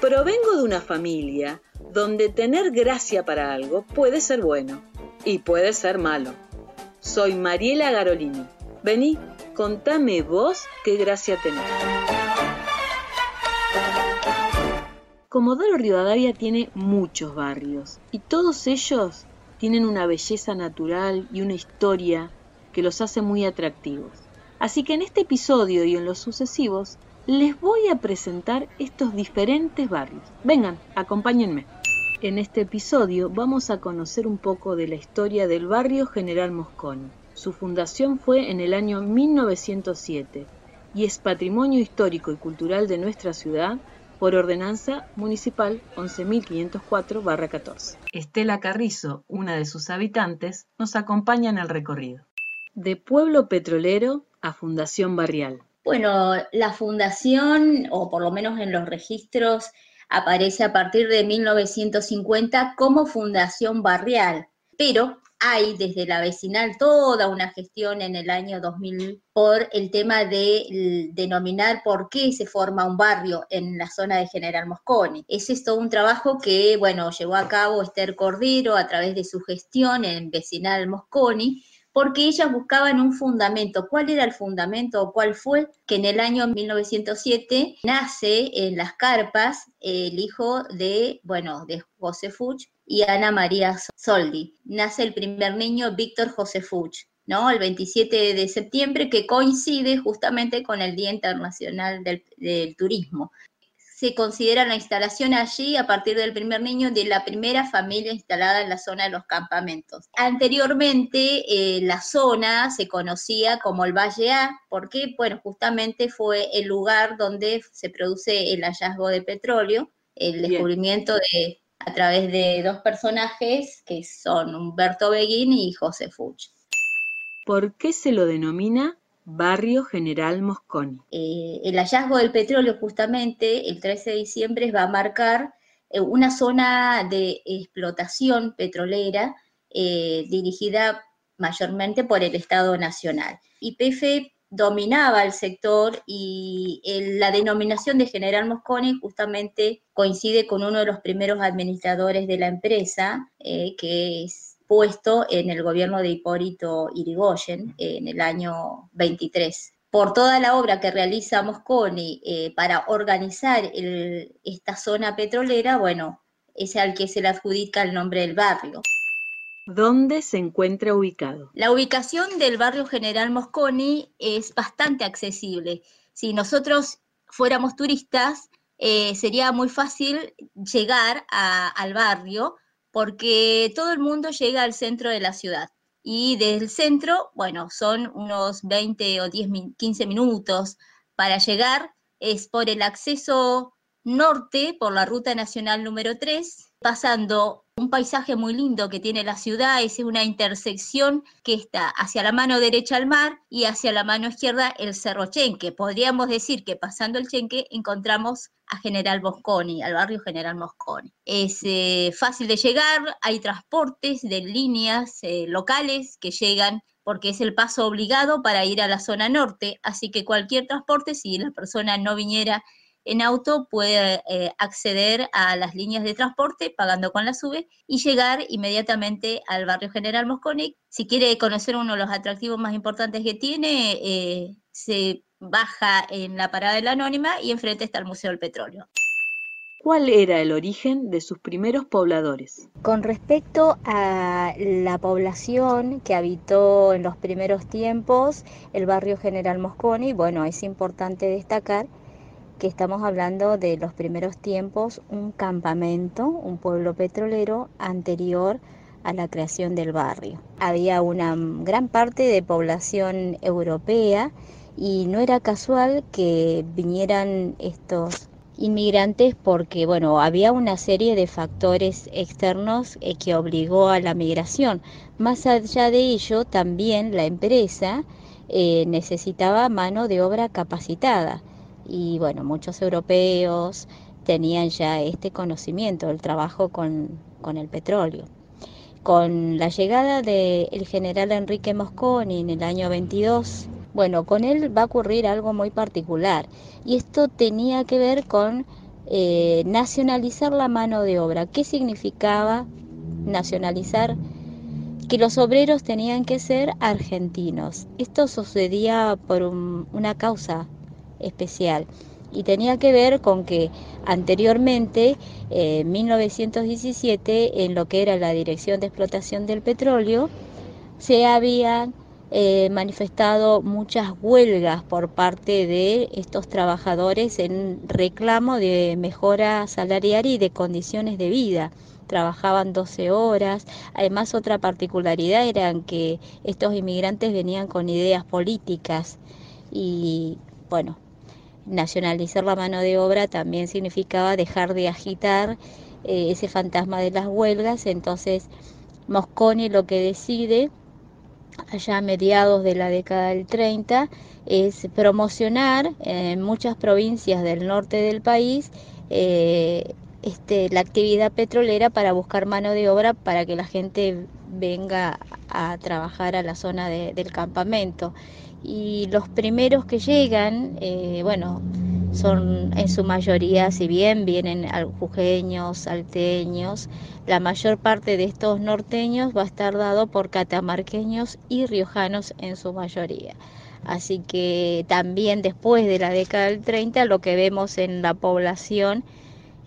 Provengo de una familia donde tener gracia para algo puede ser bueno y puede ser malo. Soy Mariela Garolini. Vení, contame vos qué gracia tenés. Comodoro Rivadavia tiene muchos barrios y todos ellos tienen una belleza natural y una historia que los hace muy atractivos. Así que en este episodio y en los sucesivos les voy a presentar estos diferentes barrios. Vengan, acompáñenme. En este episodio vamos a conocer un poco de la historia del barrio General Mosconi. Su fundación fue en el año 1907 y es patrimonio histórico y cultural de nuestra ciudad por ordenanza municipal 11.504-14. Estela Carrizo, una de sus habitantes, nos acompaña en el recorrido. De pueblo petrolero a fundación barrial. Bueno, la fundación, o por lo menos en los registros, aparece a partir de 1950 como fundación barrial, pero hay desde la vecinal toda una gestión en el año 2000 por el tema de denominar por qué se forma un barrio en la zona de General Mosconi. Ese es todo un trabajo que, bueno, llevó a cabo Esther Cordero a través de su gestión en vecinal Mosconi, porque ellas buscaban un fundamento. ¿Cuál era el fundamento o cuál fue? Que en el año 1907 nace en las carpas el hijo de, bueno, de José Fuch y Ana María Soldi. Nace el primer niño, Víctor José Fuch. ¿no? El 27 de septiembre, que coincide justamente con el Día Internacional del Turismo se considera la instalación allí a partir del primer niño de la primera familia instalada en la zona de los campamentos. Anteriormente eh, la zona se conocía como el Valle A, porque bueno, justamente fue el lugar donde se produce el hallazgo de petróleo, el descubrimiento de a través de dos personajes que son Humberto Beguín y José Fuch. ¿Por qué se lo denomina Barrio General Mosconi. Eh, el hallazgo del petróleo justamente el 13 de diciembre va a marcar eh, una zona de explotación petrolera eh, dirigida mayormente por el Estado Nacional. YPF dominaba el sector y la denominación de General Mosconi justamente coincide con uno de los primeros administradores de la empresa, que es puesto en el gobierno de Hipólito Irigoyen en el año 23. Por toda la obra que realiza Mosconi eh, para organizar esta zona petrolera, bueno, es al que se le adjudica el nombre del barrio. ¿Dónde se encuentra ubicado? La ubicación del barrio General Mosconi es bastante accesible. Si nosotros fuéramos turistas, eh, sería muy fácil llegar al barrio porque todo el mundo llega al centro de la ciudad. Y del centro, bueno, son unos 20 o 10, 15 minutos para llegar. Es por el acceso norte, por la ruta nacional número 3, pasando un paisaje muy lindo que tiene la ciudad, es una intersección que está hacia la mano derecha el mar y hacia la mano izquierda el Cerro Chenque. Podríamos decir que pasando el Chenque encontramos a General Mosconi, al barrio General Mosconi. Es eh, fácil de llegar, hay transportes de líneas eh, locales que llegan porque es el paso obligado para ir a la zona norte, así que cualquier transporte, si la persona no viniera en auto puede eh, acceder a las líneas de transporte pagando con la SUBE y llegar inmediatamente al barrio General Mosconi. Si quiere conocer uno de los atractivos más importantes que tiene, eh, se baja en la parada de la Anónima y enfrente está el Museo del Petróleo. ¿Cuál era el origen de sus primeros pobladores? Con respecto a la población que habitó en los primeros tiempos el barrio General Mosconi, bueno, es importante destacar que estamos hablando de los primeros tiempos, un campamento, un pueblo petrolero anterior a la creación del barrio. Había una gran parte de población europea y no era casual que vinieran estos inmigrantes porque bueno había una serie de factores externos eh, que obligó a la migración más allá de ello también la empresa eh, necesitaba mano de obra capacitada y bueno, muchos europeos tenían ya este conocimiento, el trabajo con, el petróleo. Con la llegada del general Enrique Mosconi en el año 22, Bueno, con él va a ocurrir algo muy particular y esto tenía que ver con eh, nacionalizar la mano de obra. ¿Qué significaba nacionalizar? Que los obreros tenían que ser argentinos. Esto sucedía por una causa especial y tenía que ver con que anteriormente, en 1917, en lo que era la Dirección de Explotación del Petróleo, se habían eh, manifestado muchas huelgas por parte de estos trabajadores en reclamo de mejora salarial y de condiciones de vida. Trabajaban 12 horas. Además, otra particularidad era que estos inmigrantes venían con ideas políticas y, bueno, nacionalizar la mano de obra también significaba dejar de agitar eh, ese fantasma de las huelgas. Entonces, Mosconi lo que decide allá a mediados de la década del 30 es promocionar en muchas provincias del norte del país eh, este, la actividad petrolera para buscar mano de obra para que la gente venga a trabajar a la zona del campamento y los primeros que llegan, eh, bueno, son en su mayoría, si bien vienen jujeños, salteños, la mayor parte de estos norteños va a estar dado por catamarqueños y riojanos en su mayoría. Así que también después de la década del 30 lo que vemos en la población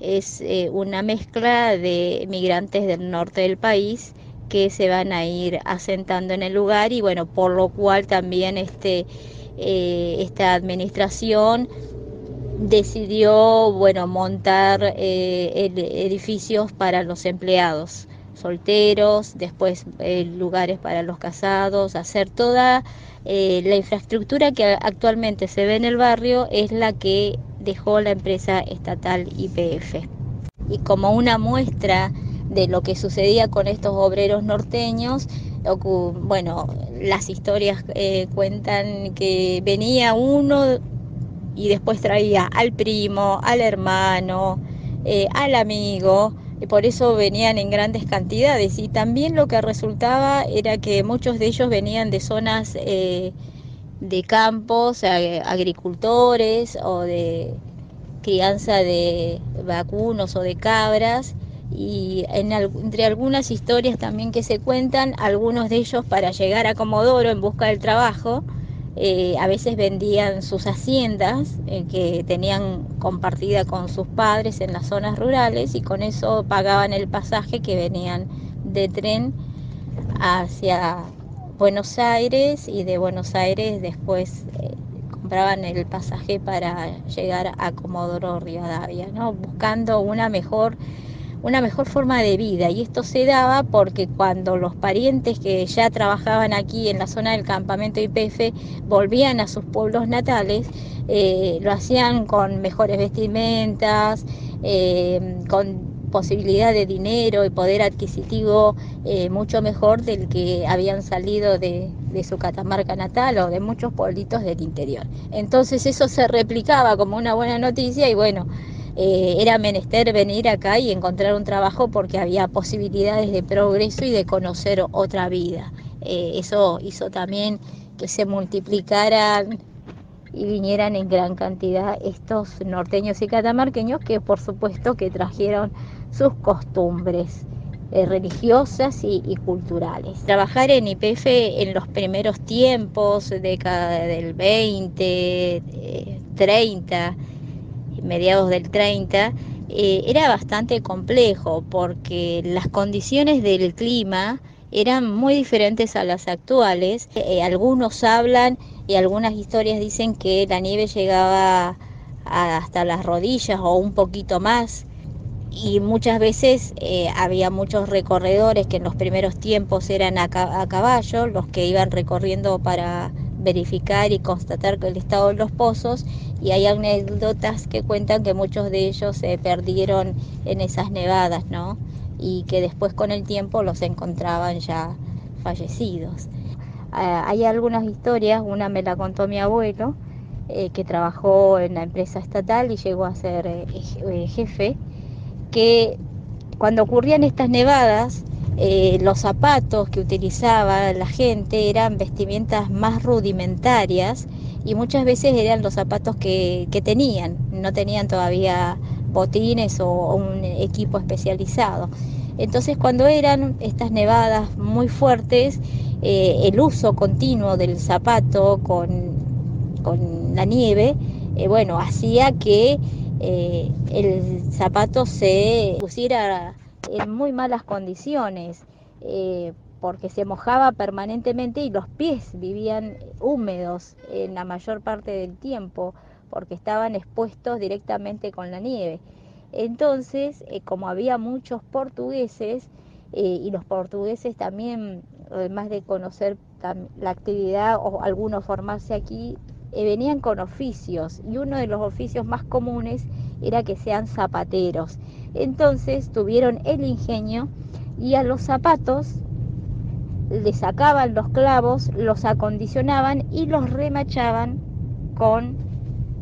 es eh, una mezcla de migrantes del norte del país que se van a ir asentando en el lugar y bueno, por lo cual también este, eh, esta administración decidió bueno, montar eh, edificios para los empleados solteros, después eh, lugares para los casados, hacer toda la infraestructura que actualmente se ve en el barrio es la que dejó la empresa estatal IPF. Y como una muestra de lo que sucedía con estos obreros norteños. Bueno, las historias eh, cuentan que venía uno y después traía al primo, al hermano, eh, al amigo, y por eso venían en grandes cantidades. Y también lo que resultaba era que muchos de ellos venían de zonas eh, de campos, agricultores o de crianza de vacunos o de cabras y entre algunas historias también que se cuentan, algunos de ellos para llegar a Comodoro en busca del trabajo, eh, a veces vendían sus haciendas eh, que tenían compartida con sus padres en las zonas rurales y con eso pagaban el pasaje que venían de tren hacia Buenos Aires y de Buenos Aires después eh, compraban el pasaje para llegar a Comodoro Rivadavia, ¿no? buscando una mejor una mejor forma de vida y esto se daba porque cuando los parientes que ya trabajaban aquí en la zona del campamento IPF volvían a sus pueblos natales, eh, lo hacían con mejores vestimentas, eh, con posibilidad de dinero y poder adquisitivo eh, mucho mejor del que habían salido de, de, su catamarca natal o de muchos pueblitos del interior. Entonces eso se replicaba como una buena noticia y bueno, eh, era menester venir acá y encontrar un trabajo porque había posibilidades de progreso y de conocer otra vida. Eh, eso hizo también que se multiplicaran y vinieran en gran cantidad estos norteños y catamarqueños que por supuesto que trajeron sus costumbres eh, religiosas y, culturales. Trabajar en IPF en los primeros tiempos, década del 20, 30, mediados del 30, eh, era bastante complejo porque las condiciones del clima eran muy diferentes a las actuales. Eh, algunos hablan y algunas historias dicen que la nieve llegaba hasta las rodillas o un poquito más. Y muchas veces eh, había muchos recorredores que en los primeros tiempos eran a, a caballo, los que iban recorriendo para verificar y constatar el estado de los pozos y hay anécdotas que cuentan que muchos de ellos se perdieron en esas nevadas, ¿no? Y que después con el tiempo los encontraban ya fallecidos. Ah, hay algunas historias, una me la contó mi abuelo, eh, que trabajó en la empresa estatal y llegó a ser eh, eh, jefe, que cuando ocurrían estas nevadas, eh, los zapatos que utilizaba la gente eran vestimentas más rudimentarias y muchas veces eran los zapatos que, tenían, no tenían todavía botines o, un equipo especializado. Entonces cuando eran estas nevadas muy fuertes, eh, el uso continuo del zapato con, la nieve, eh, bueno, hacía que el zapato se pusiera en muy malas condiciones porque se mojaba permanentemente y los pies vivían húmedos en la mayor parte del tiempo porque estaban expuestos directamente con la nieve. Entonces, eh, como había muchos portugueses, eh, y los portugueses también, además de conocer la actividad o algunos formarse aquí, eh, venían con oficios y uno de los oficios más comunes era que sean zapateros. Entonces tuvieron el ingenio y a los zapatos le sacaban los clavos, los acondicionaban y los remachaban con,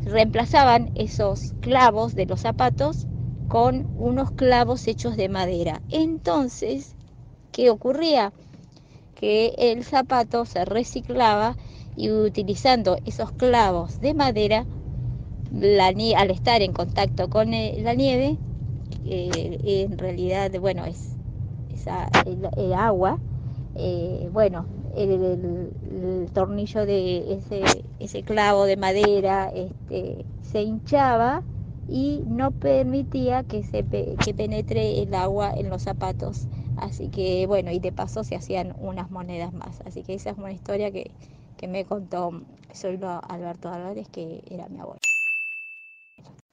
reemplazaban esos clavos de los zapatos con unos clavos hechos de madera. Entonces, ¿qué ocurría? Que el zapato se reciclaba y utilizando esos clavos de madera, al estar en contacto con eh, la nieve, eh, en realidad, bueno, es, el agua, eh, bueno, el, tornillo de ese, ese, clavo de madera este, se hinchaba y no permitía que, se, que penetre el agua en los zapatos. Así que bueno, y de paso se hacían unas monedas más. Así que esa es una historia que, que me contó soy Alberto Álvarez, que era mi abuelo.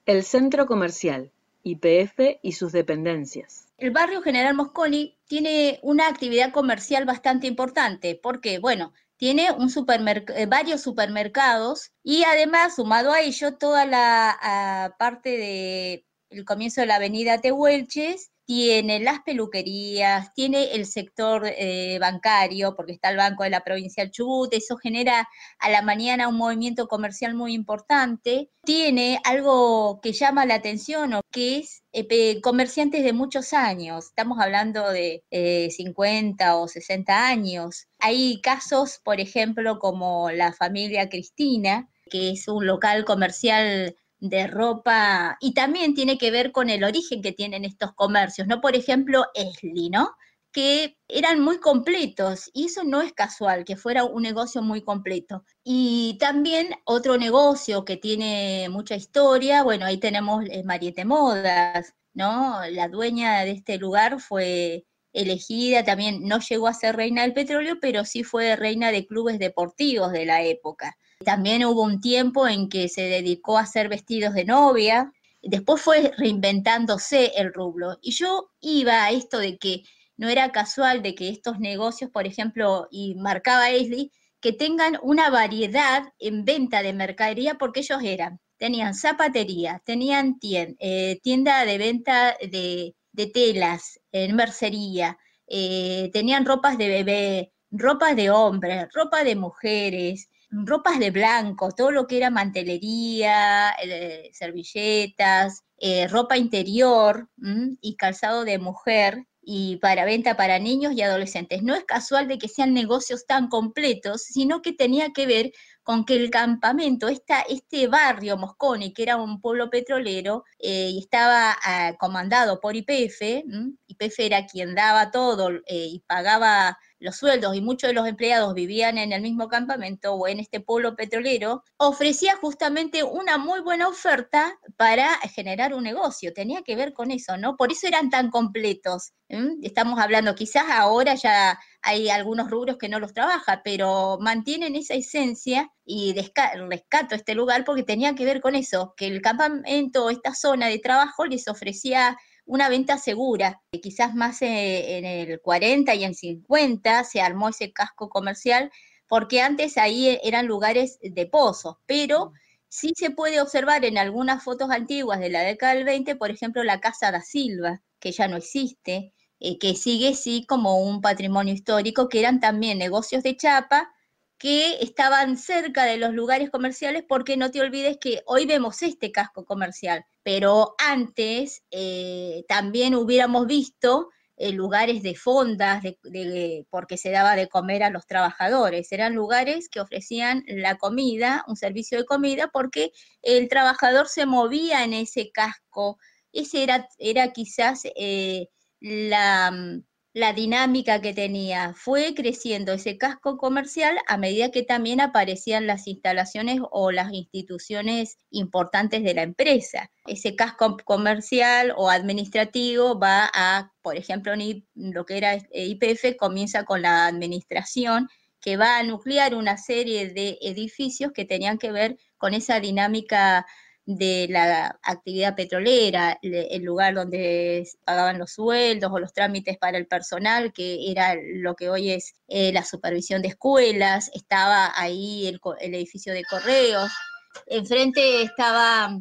El centro comercial, IPF y sus dependencias. El barrio General Mosconi tiene una actividad comercial bastante importante porque, bueno, tiene un eh, varios supermercados y además, sumado a ello, toda la parte del comienzo de la avenida Tehuelches tiene las peluquerías, tiene el sector eh, bancario, porque está el Banco de la Provincia del Chubut, eso genera a la mañana un movimiento comercial muy importante. Tiene algo que llama la atención, que es eh, comerciantes de muchos años, estamos hablando de 50 eh, o 60 años. Hay casos, por ejemplo, como la familia Cristina, que es un local comercial de ropa y también tiene que ver con el origen que tienen estos comercios, ¿no? Por ejemplo, Esli, ¿no? que eran muy completos y eso no es casual, que fuera un negocio muy completo. Y también otro negocio que tiene mucha historia, bueno, ahí tenemos eh, Mariette Modas, ¿no? La dueña de este lugar fue elegida, también no llegó a ser reina del petróleo, pero sí fue reina de clubes deportivos de la época. También hubo un tiempo en que se dedicó a hacer vestidos de novia, después fue reinventándose el rublo. Y yo iba a esto de que no era casual de que estos negocios, por ejemplo, y marcaba Esli, que tengan una variedad en venta de mercadería porque ellos eran, tenían zapatería, tenían eh, tienda de venta de, telas, en mercería, eh, tenían ropas de bebé, ropas de hombres, ropa de mujeres, ropas de blanco, todo lo que era mantelería, eh, servilletas, eh, ropa interior y calzado de mujer y para venta para niños y adolescentes. No es casual de que sean negocios tan completos, sino que tenía que ver con que el campamento, este barrio Mosconi, que era un pueblo petrolero eh, y estaba ah, comandado por IPF, IPF era quien daba todo y pagaba los sueldos y muchos de los empleados vivían en el mismo campamento o en este pueblo petrolero, ofrecía justamente una muy buena oferta para generar un negocio. Tenía que ver con eso, ¿no? Por eso eran tan completos. Estamos hablando, quizás ahora ya hay algunos rubros que no los trabaja, pero mantienen esa esencia y rescato este lugar porque tenía que ver con eso, que el campamento, esta zona de trabajo les ofrecía una venta segura. Quizás más eh, en el 40 y en 50 se armó ese casco comercial porque antes ahí e, eran lugares de pozos, pero sí se puede observar en algunas fotos antiguas de la década del 20, por ejemplo, la Casa da Silva, que ya no existe, eh, que sigue sí como un patrimonio histórico, que eran también negocios de chapa que estaban cerca de los lugares comerciales, porque no te olvides que hoy vemos este casco comercial, pero antes eh, también hubiéramos visto eh, lugares de fondas, porque se daba de comer a los trabajadores. Eran lugares que ofrecían la comida, un servicio de comida, porque el trabajador se movía en ese casco. Ese era, era quizás eh, la mm, la dinámica que tenía. Fue creciendo ese casco comercial a medida que también aparecían las instalaciones o las instituciones importantes de la empresa. Ese casco comercial o administrativo va a, por ejemplo, lo que era IPF comienza con la administración que va a nuclear una serie de edificios que tenían que ver con esa dinámica de la actividad petrolera, el lugar donde pagaban los sueldos o los trámites para el personal, que era lo que hoy es eh, la supervisión de escuelas, estaba ahí el, edificio de correos, enfrente estaba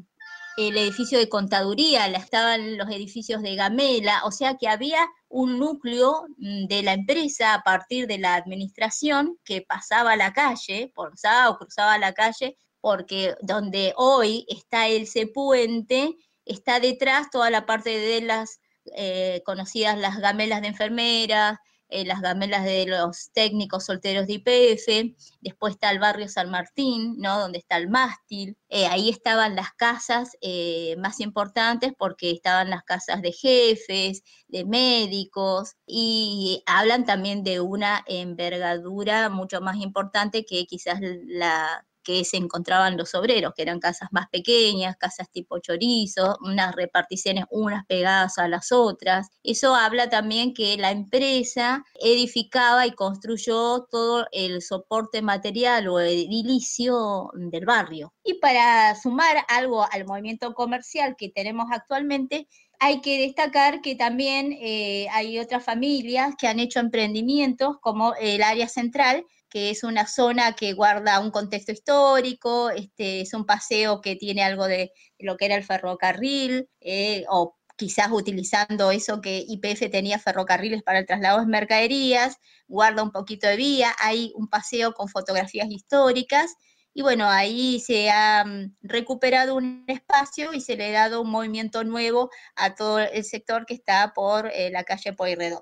el edificio de contaduría, estaban los edificios de Gamela, o sea que había un núcleo mm, de la empresa a partir de la administración que pasaba la calle, por o cruzaba la calle porque donde hoy está ese puente, está detrás toda la parte de las eh, conocidas las gamelas de enfermeras, eh, las gamelas de los técnicos solteros de IPF, después está el barrio San Martín, ¿no? donde está el mástil, eh, ahí estaban las casas más importantes porque estaban las casas de jefes, de médicos, y hablan también de una envergadura mucho más importante que quizás la que se encontraban los obreros, que eran casas más pequeñas, casas tipo chorizo, unas reparticiones unas pegadas a las otras. Eso habla también que la empresa edificaba y construyó todo el soporte material o edilicio del barrio. Y para sumar algo al movimiento comercial que tenemos actualmente, hay que destacar que también eh, hay otras familias que han hecho emprendimientos como el área central, que es una zona que guarda un contexto histórico, este, es un paseo que tiene algo de lo que era el ferrocarril, eh, o quizás utilizando eso que IPF tenía ferrocarriles para el traslado de mercaderías, guarda un poquito de vía, hay un paseo con fotografías históricas, y bueno, ahí se ha mm, recuperado un espacio y se le ha dado un movimiento nuevo a todo el sector que está por eh, la calle Pueyrredón.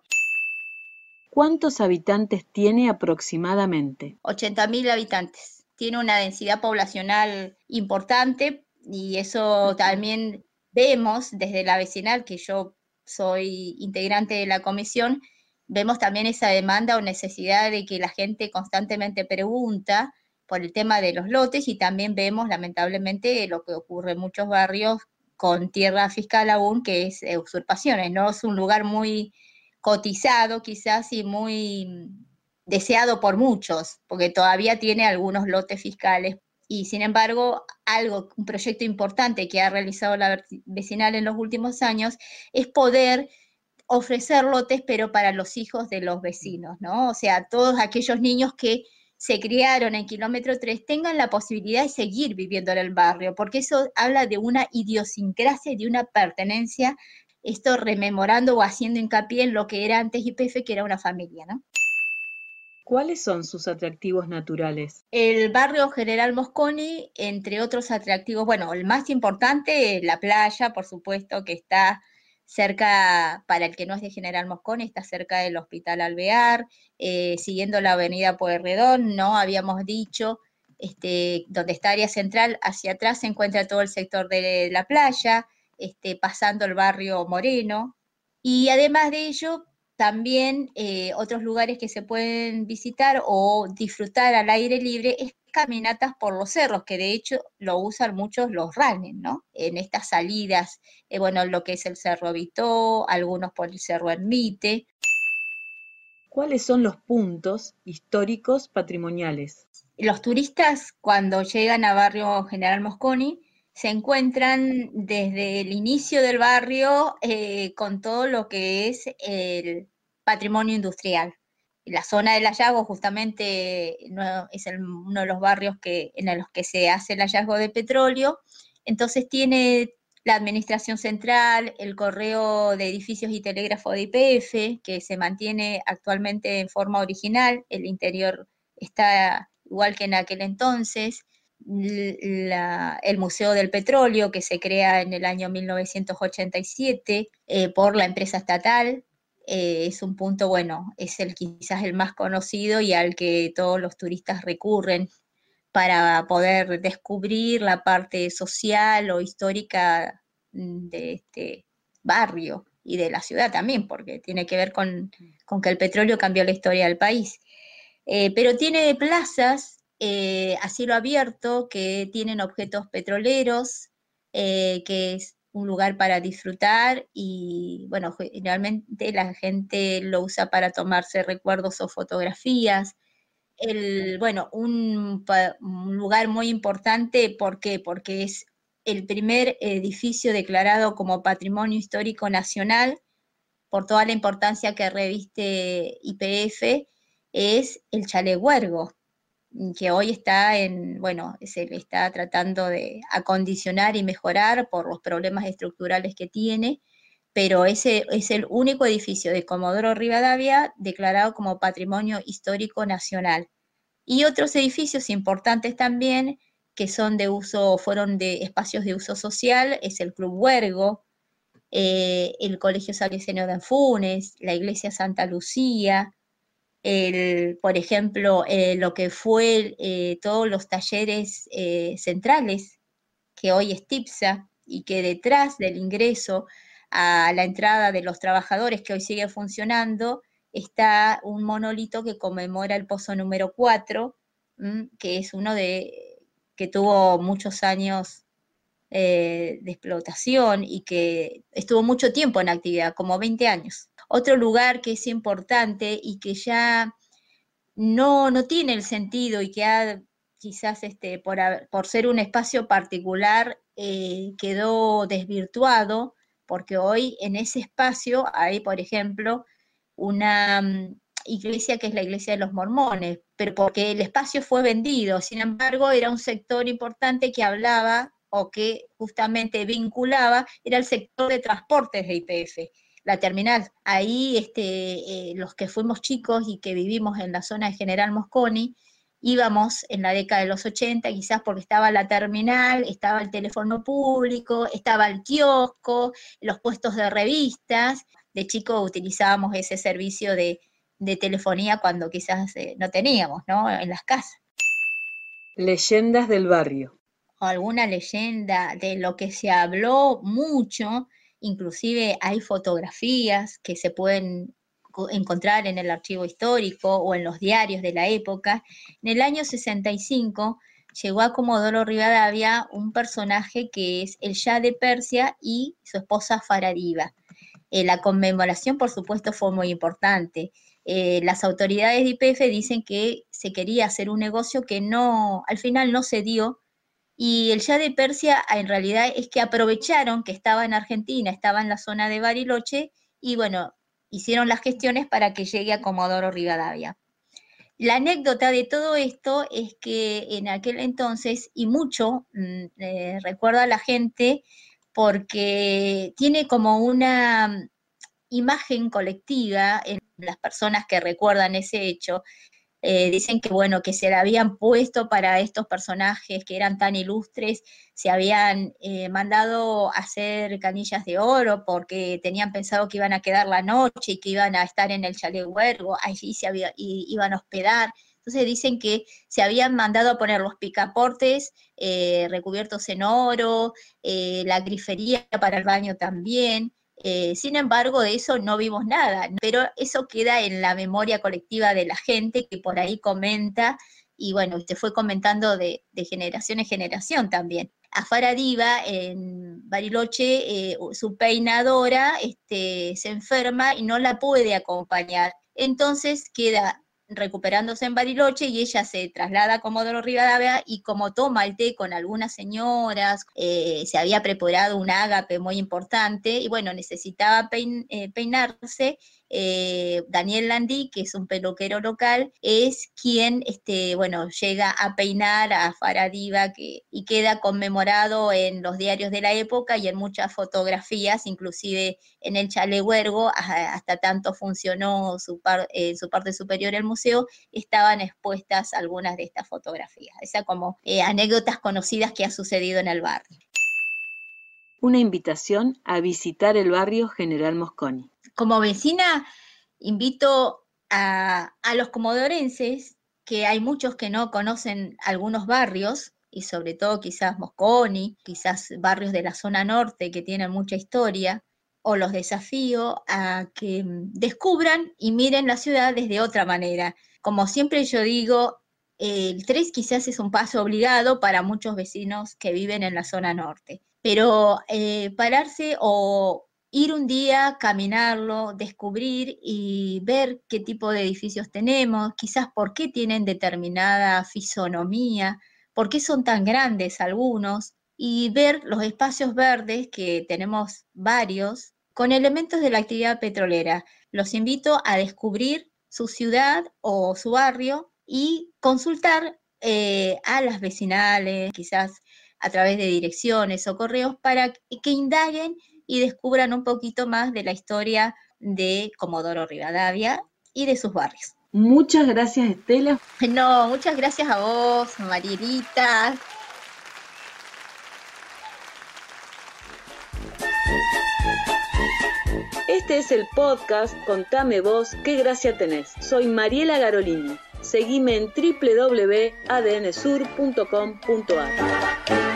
¿Cuántos habitantes tiene aproximadamente? 80.000 habitantes. Tiene una densidad poblacional importante y eso también vemos desde la vecinal, que yo soy integrante de la comisión, vemos también esa demanda o necesidad de que la gente constantemente pregunta por el tema de los lotes y también vemos lamentablemente lo que ocurre en muchos barrios con tierra fiscal aún, que es usurpaciones, ¿no? Es un lugar muy cotizado quizás y muy deseado por muchos, porque todavía tiene algunos lotes fiscales. Y sin embargo, algo, un proyecto importante que ha realizado la vecinal en los últimos años es poder ofrecer lotes, pero para los hijos de los vecinos, ¿no? O sea, todos aquellos niños que se criaron en kilómetro 3 tengan la posibilidad de seguir viviendo en el barrio, porque eso habla de una idiosincrasia y de una pertenencia esto rememorando o haciendo hincapié en lo que era antes YPF, que era una familia, ¿no? ¿Cuáles son sus atractivos naturales? El barrio General Mosconi, entre otros atractivos, bueno, el más importante es la playa, por supuesto, que está cerca, para el que no es de General Mosconi, está cerca del Hospital Alvear, eh, siguiendo la avenida Pueyrredón, ¿no? Habíamos dicho, este, donde está área central, hacia atrás se encuentra todo el sector de la playa, este, pasando el barrio Moreno. Y además de ello, también eh, otros lugares que se pueden visitar o disfrutar al aire libre es caminatas por los cerros, que de hecho lo usan muchos los running, ¿no? En estas salidas, eh, bueno, lo que es el Cerro Vitó, algunos por el Cerro Ermite. ¿Cuáles son los puntos históricos patrimoniales? Los turistas cuando llegan a Barrio General Mosconi se encuentran desde el inicio del barrio eh, con todo lo que es el patrimonio industrial. La zona del hallazgo justamente es uno de los barrios que, en los que se hace el hallazgo de petróleo, entonces tiene la administración central, el correo de edificios y telégrafo de IPF, que se mantiene actualmente en forma original, el interior está igual que en aquel entonces, el Museo del Petróleo, que se crea en el año 1987 eh, por la empresa estatal, eh, es un punto, bueno, es el quizás el más conocido y al que todos los turistas recurren para poder descubrir la parte social o histórica de este barrio y de la ciudad también, porque tiene que ver con, que el petróleo cambió la historia del país. Eh, pero tiene plazas eh, abierto que tienen objetos petroleros, que es un lugar para disfrutar y bueno, generalmente la gente lo usa para tomarse recuerdos o fotografías. El, bueno, un, lugar muy importante, ¿por qué? Porque es el primer edificio declarado como Patrimonio Histórico Nacional por toda la importancia que reviste IPF, es el Chalehuergo, que hoy está en, bueno, se está tratando de acondicionar y mejorar por los problemas estructurales que tiene, pero ese es el único edificio de Comodoro Rivadavia declarado como Patrimonio Histórico Nacional. Y otros edificios importantes también que son de uso, fueron de espacios de uso social, es el Club Huergo, eh, el Colegio Salesiano de Anfunes, la Iglesia Santa Lucía, el, por ejemplo, eh, lo que fue eh, todos los talleres eh, centrales, que hoy es TIPSA, y que detrás del ingreso a la entrada de los trabajadores que hoy sigue funcionando, está un monolito que conmemora el pozo número 4, que es uno de que tuvo muchos años de explotación y que estuvo mucho tiempo en actividad, como 20 años. Otro lugar que es importante y que ya no, no tiene el sentido y que ha quizás este, por, por ser un espacio particular eh, quedó desvirtuado, porque hoy en ese espacio hay, por ejemplo, una mm, iglesia que es la iglesia de los mormones, pero porque el espacio fue vendido, sin embargo era un sector importante que hablaba o que justamente vinculaba, era el sector de transportes de IPF la terminal. Ahí este, eh, los que fuimos chicos y que vivimos en la zona de General Mosconi, íbamos en la década de los 80, quizás porque estaba la terminal, estaba el teléfono público, estaba el kiosco, los puestos de revistas. De chico utilizábamos ese servicio de, telefonía cuando quizás eh, no teníamos, ¿no? En las casas. Leyendas del barrio. O alguna leyenda de lo que se habló mucho inclusive hay fotografías que se pueden encontrar en el archivo histórico o en los diarios de la época. En el año 65 llegó a Comodoro Rivadavia un personaje que es el Shah de Persia y su esposa Faradiva. Eh, la conmemoración, por supuesto, fue muy importante. Eh, las autoridades de IPF dicen que se quería hacer un negocio que no, al final no se dio, y el ya de Persia en realidad es que aprovecharon que estaba en Argentina, estaba en la zona de Bariloche y bueno, hicieron las gestiones para que llegue a Comodoro Rivadavia. La anécdota de todo esto es que en aquel entonces, y mucho, mm, eh, recuerda a la gente, porque tiene como una imagen colectiva en las personas que recuerdan ese hecho, eh, dicen que bueno, que se le habían puesto para estos personajes que eran tan ilustres, se habían eh, mandado hacer canillas de oro porque tenían pensado que iban a quedar la noche y que iban a estar en el chalet huergo, allí se y, iban a hospedar. Entonces dicen que se habían mandado a poner los picaportes eh, recubiertos en oro, la grifería para el baño también, eh, sin embargo, de eso no vimos nada, pero eso queda en la memoria colectiva de la gente que por ahí comenta y bueno, usted fue comentando de, generación en generación también. A Faradiva en Bariloche, eh, su peinadora este, se enferma y no la puede acompañar. Entonces queda recuperándose en Bariloche y ella se traslada a Comodoro Rivadavia y como toma el té con algunas señoras, eh, se había preparado un ágape muy importante y bueno, necesitaba eh, peinarse eh, Daniel Landí, que es un peluquero local, es quien, este, bueno, llega a peinar a Faradiva y queda conmemorado en los diarios de la época y en muchas fotografías, inclusive en el Chalehuergo, hasta tanto funcionó su, en su parte superior el museo, estaban expuestas algunas de estas fotografías. Esas como eh, anécdotas conocidas que ha sucedido en el barrio. Una invitación a visitar el barrio General Mosconi Como vecina, invito a, los comodorenses, que hay muchos que no conocen algunos barrios, y sobre todo quizás Mosconi, quizás barrios de la zona norte que tienen mucha historia, o los desafío a que descubran y miren la ciudad desde otra manera. Como siempre yo digo, el 3 quizás es un paso obligado para muchos vecinos que viven en la zona norte, pero eh, pararse o ir un día, caminarlo, descubrir y ver qué tipo de edificios tenemos, quizás por qué tienen determinada fisonomía, por qué son tan grandes algunos, y ver los espacios verdes, que tenemos varios, con elementos de la actividad petrolera. Los invito a descubrir su ciudad o su barrio y consultar eh, a las vecinales, quizás a través de direcciones o correos, para que indaguen y descubran un poquito más de la historia de Comodoro Rivadavia y de sus barrios. Muchas gracias, Estela. No, muchas gracias a vos, Marielita. Este es el podcast Contame vos qué gracia tenés. Soy Mariela Garolini. Seguime en www.adnsur.com.ar.